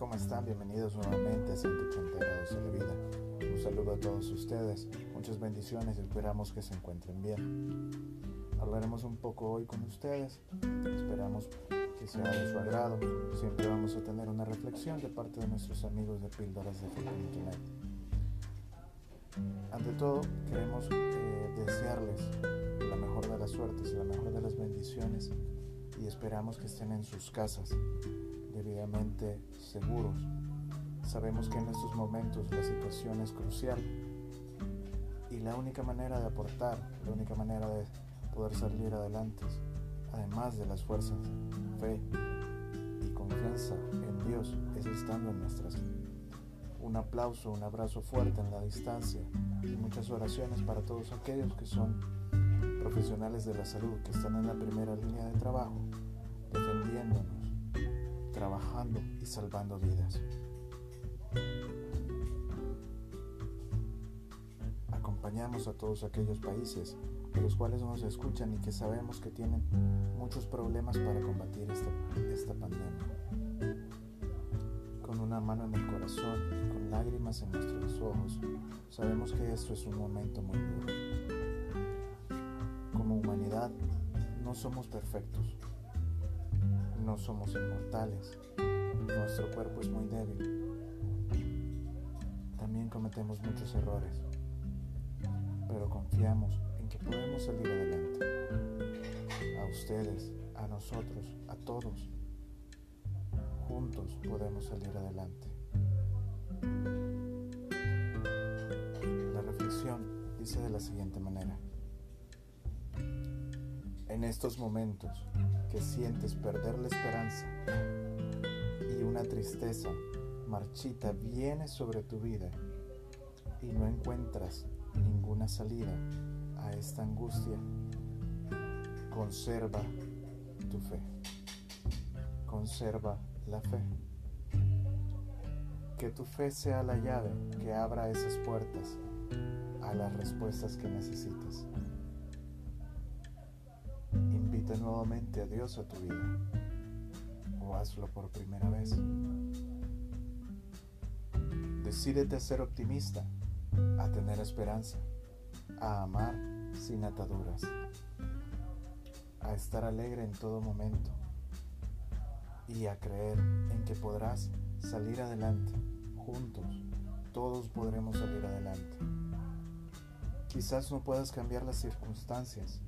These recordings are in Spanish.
¿Cómo están? Bienvenidos nuevamente a 180 grados de la vida. Un saludo a todos ustedes, muchas bendiciones y esperamos que se encuentren bien. Hablaremos un poco hoy con ustedes, esperamos que sea de su agrado. Siempre vamos a tener una reflexión de parte de nuestros amigos de Píldoras de Fe.net. Ante todo, queremos eh, desearles la mejor de las suertes y la mejor de las bendiciones y esperamos que estén en sus casas debidamente seguros. Sabemos que en estos momentos la situación es crucial y la única manera de aportar, la única manera de poder salir adelante, además de las fuerzas, fe y confianza en Dios, es estando en nuestras. Un aplauso, un abrazo fuerte en la distancia y muchas oraciones para todos aquellos que son profesionales de la salud, que están en la primera línea de trabajo, defendiéndonos trabajando y salvando vidas. Acompañamos a todos aquellos países de los cuales nos escuchan y que sabemos que tienen muchos problemas para combatir esta, esta pandemia. Con una mano en el corazón y con lágrimas en nuestros ojos, sabemos que esto es un momento muy duro. No somos perfectos, no somos inmortales. Nuestro cuerpo es muy débil. También cometemos muchos errores, pero confiamos en que podemos salir adelante. A ustedes, a nosotros, a todos. Juntos podemos salir adelante. La reflexión dice de la siguiente manera. En estos momentos que sientes perder la esperanza y una tristeza marchita viene sobre tu vida y no encuentras ninguna salida a esta angustia, conserva tu fe. Conserva la fe. Que tu fe sea la llave que abra esas puertas a las respuestas que necesitas nuevamente a Dios a tu vida o hazlo por primera vez. Decídete a ser optimista, a tener esperanza, a amar sin ataduras, a estar alegre en todo momento y a creer en que podrás salir adelante. Juntos, todos podremos salir adelante. Quizás no puedas cambiar las circunstancias,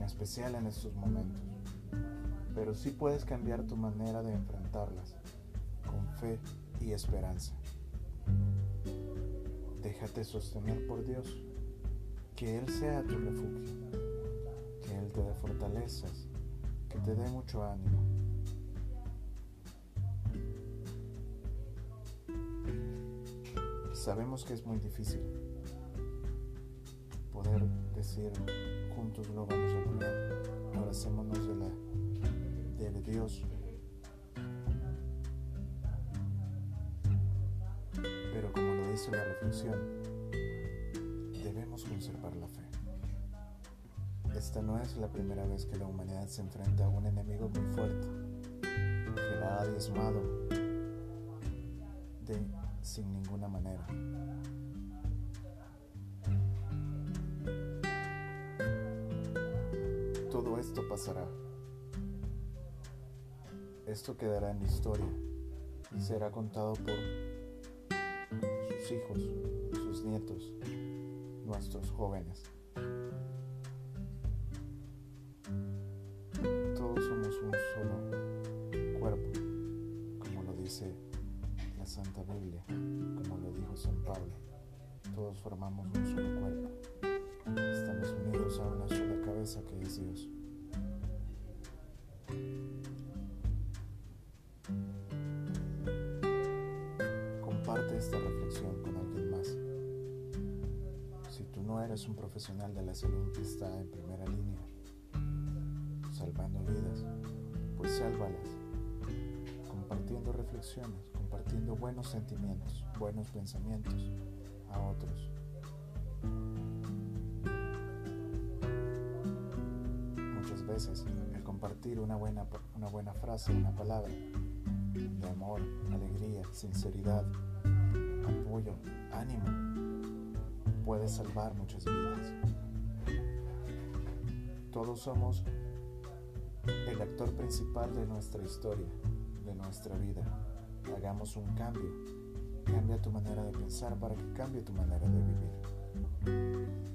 especial en estos momentos, pero sí puedes cambiar tu manera de enfrentarlas con fe y esperanza. Déjate sostener por Dios, que Él sea tu refugio, que Él te dé fortalezas, que te dé mucho ánimo. Sabemos que es muy difícil poder decir juntos lo vamos a lograr. Abracémonos de la de Dios. Pero como lo dice la reflexión, debemos conservar la fe. Esta no es la primera vez que la humanidad se enfrenta a un enemigo muy fuerte, que la ha diezmado sin ninguna manera. Esto pasará. Esto quedará en la historia y será contado por sus hijos, sus nietos, nuestros jóvenes. Todos somos un solo cuerpo, como lo dice la Santa Biblia, como lo dijo San Pablo. Todos formamos un no eres un profesional de la salud que está en primera línea, salvando vidas, pues sálvalas, compartiendo reflexiones, compartiendo buenos sentimientos, buenos pensamientos a otros. Muchas veces el compartir una buena, una buena frase, una palabra, de amor, alegría, sinceridad, apoyo, ánimo, puede salvar muchas vidas. Todos somos el actor principal de nuestra historia, de nuestra vida. Hagamos un cambio. Cambia tu manera de pensar para que cambie tu manera de vivir.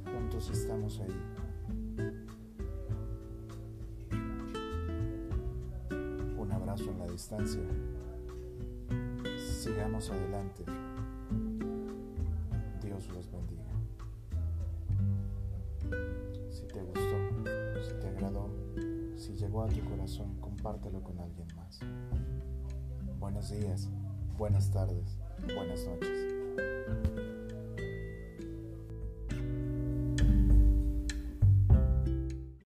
Juntos estamos ahí. Un abrazo en la distancia. Sigamos adelante. A tu corazón, compártelo con alguien más. Buenos días, buenas tardes, buenas noches.